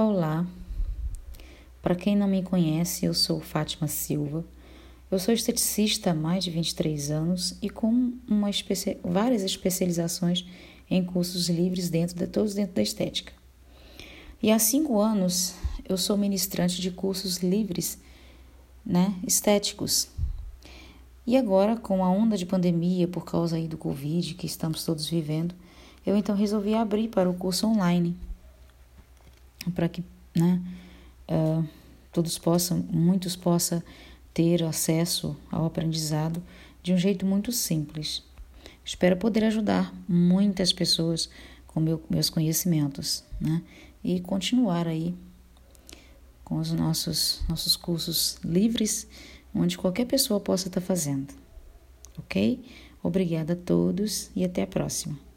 Olá, para quem não me conhece, eu sou Fátima Silva. Eu sou esteticista há mais de 23 anos e com uma especi várias especializações em cursos livres dentro de todos dentro da estética. E há cinco anos eu sou ministrante de cursos livres, né, estéticos. E agora, com a onda de pandemia por causa aí do Covid que estamos todos vivendo, eu então resolvi abrir para o curso online para que né, uh, todos possam, muitos possam ter acesso ao aprendizado de um jeito muito simples. Espero poder ajudar muitas pessoas com meu, meus conhecimentos, né? E continuar aí com os nossos, nossos cursos livres, onde qualquer pessoa possa estar fazendo. Ok? Obrigada a todos e até a próxima.